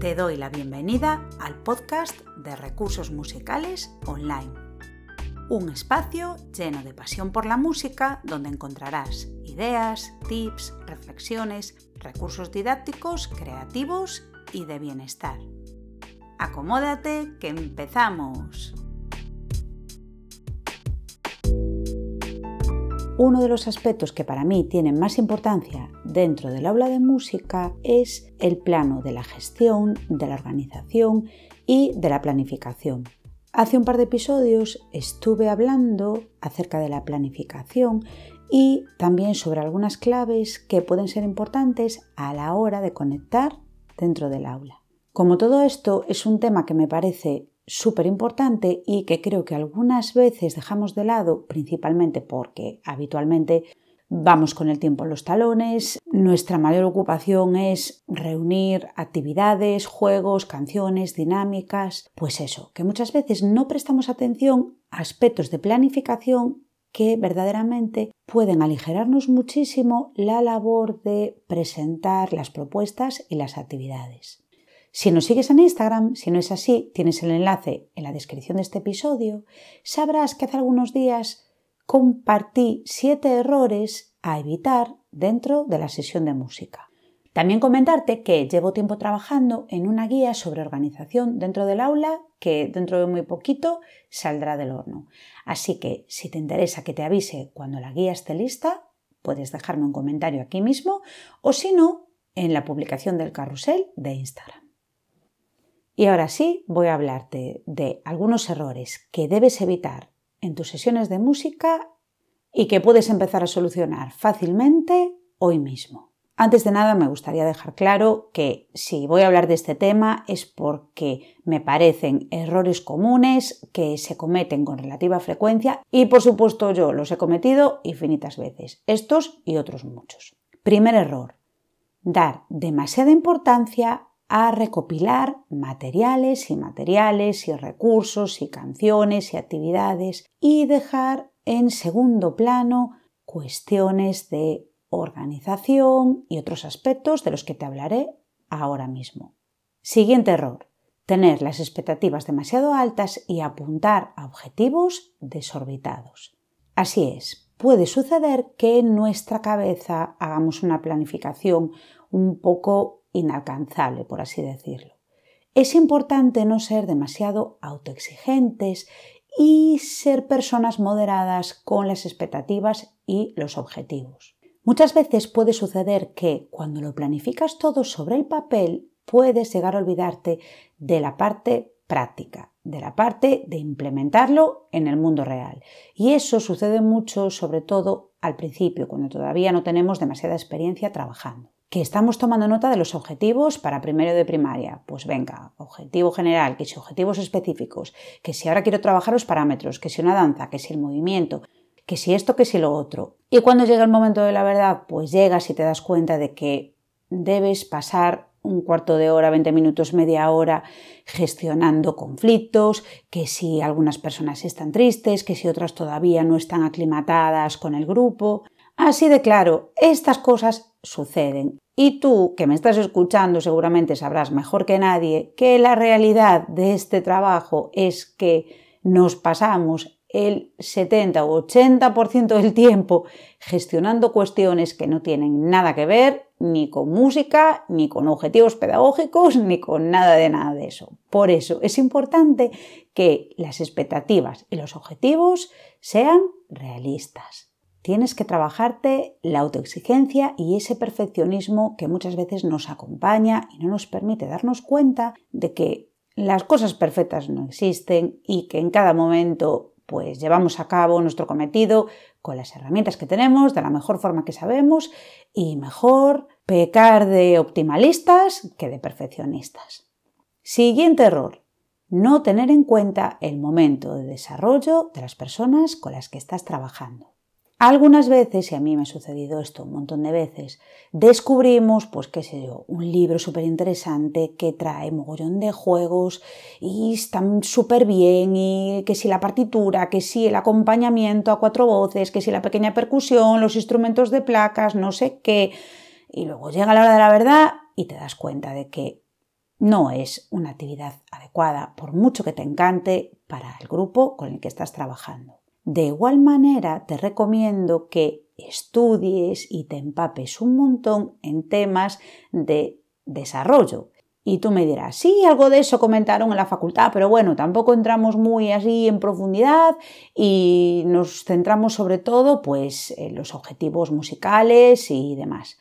Te doy la bienvenida al podcast de recursos musicales online. Un espacio lleno de pasión por la música donde encontrarás ideas, tips, reflexiones, recursos didácticos, creativos y de bienestar. Acomódate que empezamos. Uno de los aspectos que para mí tienen más importancia dentro del aula de música es el plano de la gestión, de la organización y de la planificación. Hace un par de episodios estuve hablando acerca de la planificación y también sobre algunas claves que pueden ser importantes a la hora de conectar dentro del aula. Como todo esto es un tema que me parece súper importante y que creo que algunas veces dejamos de lado, principalmente porque habitualmente vamos con el tiempo en los talones, nuestra mayor ocupación es reunir actividades, juegos, canciones, dinámicas, pues eso, que muchas veces no prestamos atención a aspectos de planificación que verdaderamente pueden aligerarnos muchísimo la labor de presentar las propuestas y las actividades. Si nos sigues en Instagram, si no es así, tienes el enlace en la descripción de este episodio, sabrás que hace algunos días compartí siete errores a evitar dentro de la sesión de música. También comentarte que llevo tiempo trabajando en una guía sobre organización dentro del aula que dentro de muy poquito saldrá del horno. Así que si te interesa que te avise cuando la guía esté lista, puedes dejarme un comentario aquí mismo o si no, en la publicación del carrusel de Instagram. Y ahora sí voy a hablarte de algunos errores que debes evitar en tus sesiones de música y que puedes empezar a solucionar fácilmente hoy mismo. Antes de nada me gustaría dejar claro que si voy a hablar de este tema es porque me parecen errores comunes que se cometen con relativa frecuencia y por supuesto yo los he cometido infinitas veces, estos y otros muchos. Primer error, dar demasiada importancia a recopilar materiales y materiales y recursos y canciones y actividades y dejar en segundo plano cuestiones de organización y otros aspectos de los que te hablaré ahora mismo. Siguiente error. Tener las expectativas demasiado altas y apuntar a objetivos desorbitados. Así es, puede suceder que en nuestra cabeza hagamos una planificación un poco inalcanzable, por así decirlo. Es importante no ser demasiado autoexigentes y ser personas moderadas con las expectativas y los objetivos. Muchas veces puede suceder que cuando lo planificas todo sobre el papel puedes llegar a olvidarte de la parte práctica, de la parte de implementarlo en el mundo real. Y eso sucede mucho, sobre todo al principio, cuando todavía no tenemos demasiada experiencia trabajando que estamos tomando nota de los objetivos para primero de primaria. Pues venga, objetivo general, que si objetivos específicos, que si ahora quiero trabajar los parámetros, que si una danza, que si el movimiento, que si esto, que si lo otro. Y cuando llega el momento de la verdad, pues llegas y te das cuenta de que debes pasar un cuarto de hora, 20 minutos, media hora gestionando conflictos, que si algunas personas están tristes, que si otras todavía no están aclimatadas con el grupo. Así de claro, estas cosas suceden. Y tú, que me estás escuchando, seguramente sabrás mejor que nadie que la realidad de este trabajo es que nos pasamos el 70 o 80% del tiempo gestionando cuestiones que no tienen nada que ver ni con música, ni con objetivos pedagógicos, ni con nada de nada de eso. Por eso es importante que las expectativas y los objetivos sean realistas. Tienes que trabajarte la autoexigencia y ese perfeccionismo que muchas veces nos acompaña y no nos permite darnos cuenta de que las cosas perfectas no existen y que en cada momento pues llevamos a cabo nuestro cometido con las herramientas que tenemos, de la mejor forma que sabemos y mejor pecar de optimalistas que de perfeccionistas. Siguiente error, no tener en cuenta el momento de desarrollo de las personas con las que estás trabajando. Algunas veces, y a mí me ha sucedido esto un montón de veces, descubrimos, pues qué sé yo, un libro súper interesante que trae mogollón de juegos y están súper bien y que si la partitura, que si el acompañamiento a cuatro voces, que si la pequeña percusión, los instrumentos de placas, no sé qué. Y luego llega la hora de la verdad y te das cuenta de que no es una actividad adecuada, por mucho que te encante, para el grupo con el que estás trabajando. De igual manera, te recomiendo que estudies y te empapes un montón en temas de desarrollo. Y tú me dirás, sí, algo de eso comentaron en la facultad, pero bueno, tampoco entramos muy así en profundidad y nos centramos sobre todo pues en los objetivos musicales y demás.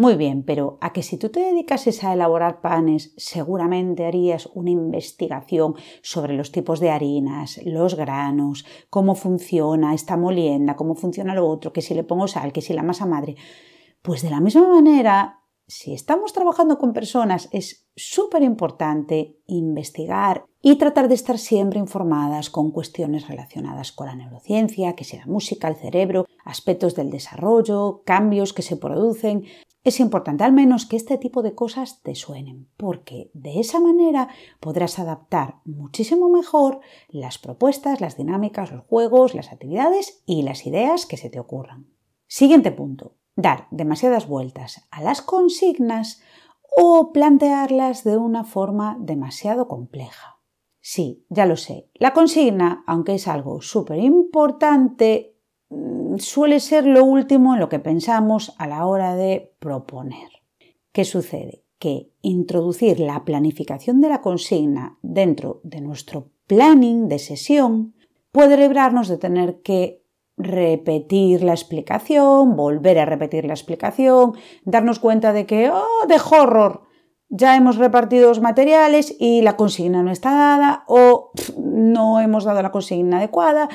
Muy bien, pero a que si tú te dedicases a elaborar panes, seguramente harías una investigación sobre los tipos de harinas, los granos, cómo funciona esta molienda, cómo funciona lo otro, que si le pongo sal, que si la masa madre. Pues de la misma manera, si estamos trabajando con personas, es súper importante investigar y tratar de estar siempre informadas con cuestiones relacionadas con la neurociencia, que sea música, el cerebro, aspectos del desarrollo, cambios que se producen, es importante al menos que este tipo de cosas te suenen, porque de esa manera podrás adaptar muchísimo mejor las propuestas, las dinámicas, los juegos, las actividades y las ideas que se te ocurran. Siguiente punto. Dar demasiadas vueltas a las consignas o plantearlas de una forma demasiado compleja. Sí, ya lo sé. La consigna, aunque es algo súper importante, Mm, suele ser lo último en lo que pensamos a la hora de proponer. ¿Qué sucede? Que introducir la planificación de la consigna dentro de nuestro planning de sesión puede librarnos de tener que repetir la explicación, volver a repetir la explicación, darnos cuenta de que, oh, de horror, ya hemos repartido los materiales y la consigna no está dada o no hemos dado la consigna adecuada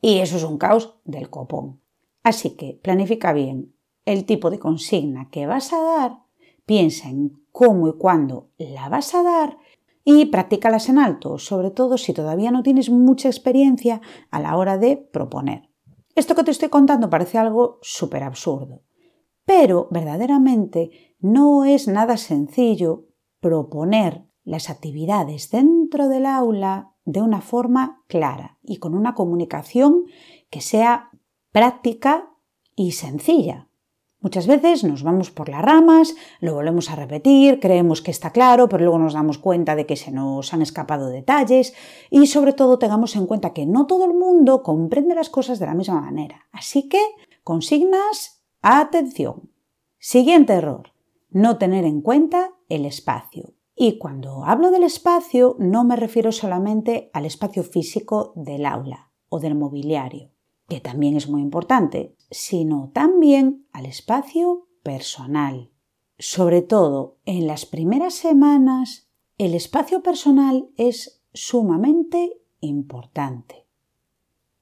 y eso es un caos del copón. Así que planifica bien el tipo de consigna que vas a dar, piensa en cómo y cuándo la vas a dar y practícalas en alto, sobre todo si todavía no tienes mucha experiencia a la hora de proponer. Esto que te estoy contando parece algo súper absurdo, pero verdaderamente no es nada sencillo proponer las actividades dentro del aula de una forma clara y con una comunicación que sea práctica y sencilla. Muchas veces nos vamos por las ramas, lo volvemos a repetir, creemos que está claro, pero luego nos damos cuenta de que se nos han escapado detalles y sobre todo tengamos en cuenta que no todo el mundo comprende las cosas de la misma manera. Así que, consignas, atención. Siguiente error, no tener en cuenta el espacio. Y cuando hablo del espacio no me refiero solamente al espacio físico del aula o del mobiliario, que también es muy importante, sino también al espacio personal. Sobre todo en las primeras semanas, el espacio personal es sumamente importante.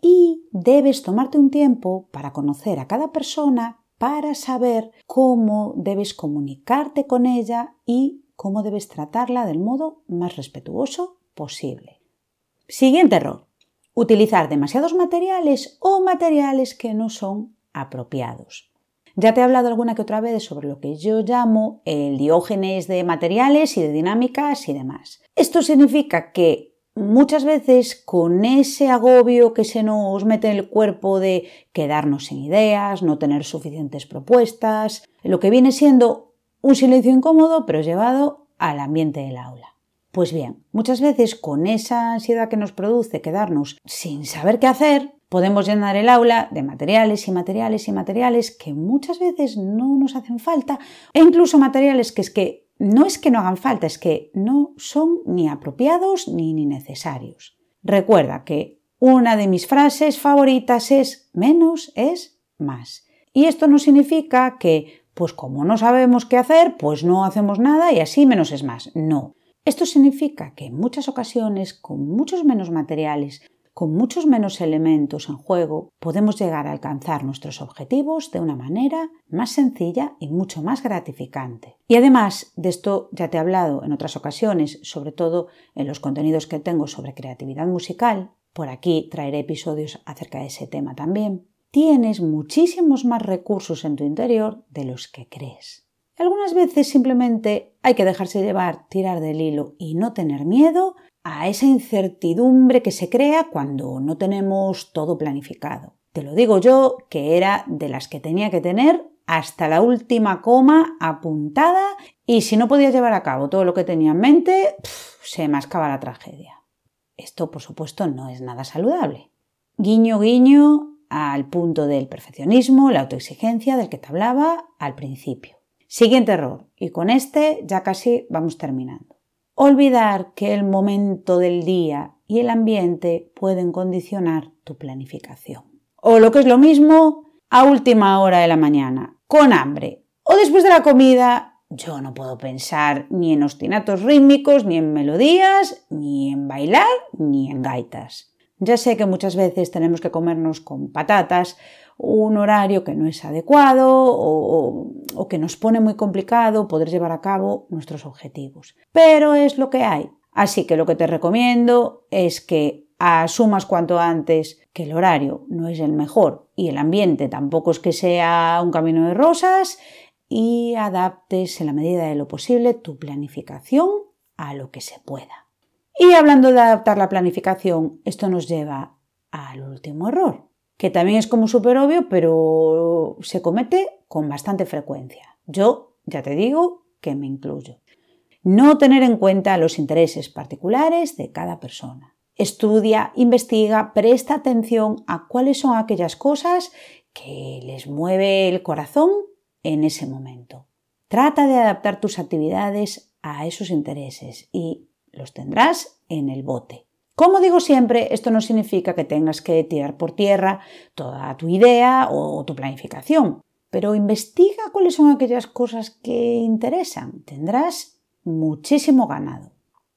Y debes tomarte un tiempo para conocer a cada persona para saber cómo debes comunicarte con ella y cómo debes tratarla del modo más respetuoso posible. Siguiente error. Utilizar demasiados materiales o materiales que no son apropiados. Ya te he hablado alguna que otra vez sobre lo que yo llamo el diógenes de materiales y de dinámicas y demás. Esto significa que muchas veces con ese agobio que se nos mete en el cuerpo de quedarnos sin ideas, no tener suficientes propuestas, lo que viene siendo un silencio incómodo, pero llevado al ambiente del aula. Pues bien, muchas veces con esa ansiedad que nos produce quedarnos sin saber qué hacer, podemos llenar el aula de materiales y materiales y materiales que muchas veces no nos hacen falta, e incluso materiales que es que no es que no hagan falta, es que no son ni apropiados ni, ni necesarios. Recuerda que una de mis frases favoritas es menos es más. Y esto no significa que pues como no sabemos qué hacer, pues no hacemos nada y así menos es más. No. Esto significa que en muchas ocasiones, con muchos menos materiales, con muchos menos elementos en juego, podemos llegar a alcanzar nuestros objetivos de una manera más sencilla y mucho más gratificante. Y además, de esto ya te he hablado en otras ocasiones, sobre todo en los contenidos que tengo sobre creatividad musical, por aquí traeré episodios acerca de ese tema también, tienes muchísimos más recursos en tu interior de los que crees. Algunas veces simplemente hay que dejarse llevar, tirar del hilo y no tener miedo a esa incertidumbre que se crea cuando no tenemos todo planificado. Te lo digo yo, que era de las que tenía que tener hasta la última coma apuntada y si no podía llevar a cabo todo lo que tenía en mente, se mascaba la tragedia. Esto, por supuesto, no es nada saludable. Guiño, guiño al punto del perfeccionismo, la autoexigencia del que te hablaba al principio. Siguiente error, y con este ya casi vamos terminando. Olvidar que el momento del día y el ambiente pueden condicionar tu planificación. O lo que es lo mismo, a última hora de la mañana, con hambre o después de la comida yo no puedo pensar ni en ostinatos rítmicos, ni en melodías, ni en bailar, ni en gaitas. Ya sé que muchas veces tenemos que comernos con patatas un horario que no es adecuado o, que nos pone muy complicado poder llevar a cabo nuestros objetivos. Pero es lo que hay. Así que lo que te recomiendo es que asumas cuanto antes que el horario no es el mejor y el ambiente tampoco es que sea un camino de rosas y adaptes en la medida de lo posible tu planificación a lo que se pueda. Y hablando de adaptar la planificación, esto nos lleva al último error, que también es como súper obvio, pero se comete con bastante frecuencia. Yo ya te digo que me incluyo. No tener en cuenta los intereses particulares de cada persona. Estudia, investiga, presta atención a cuáles son aquellas cosas que les mueve el corazón en ese momento. Trata de adaptar tus actividades a esos intereses y los tendrás en el bote. Como digo siempre, esto no significa que tengas que tirar por tierra toda tu idea o tu planificación, pero investiga cuáles son aquellas cosas que interesan. Tendrás muchísimo ganado.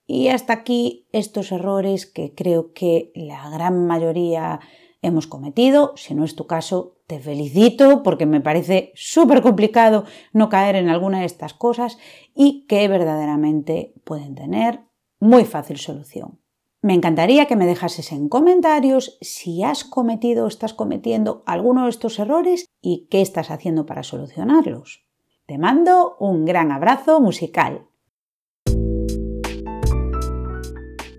Y hasta aquí estos errores que creo que la gran mayoría hemos cometido. Si no es tu caso, te felicito porque me parece súper complicado no caer en alguna de estas cosas y que verdaderamente pueden tener muy fácil solución. Me encantaría que me dejases en comentarios si has cometido o estás cometiendo alguno de estos errores y qué estás haciendo para solucionarlos. Te mando un gran abrazo musical.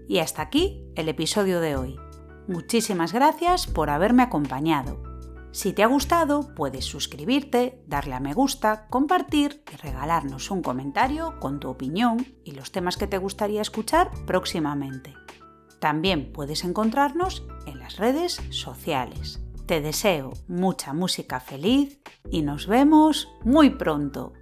Y hasta aquí el episodio de hoy. Muchísimas gracias por haberme acompañado. Si te ha gustado, puedes suscribirte, darle a me gusta, compartir y regalarnos un comentario con tu opinión y los temas que te gustaría escuchar próximamente. También puedes encontrarnos en las redes sociales. Te deseo mucha música feliz y nos vemos muy pronto.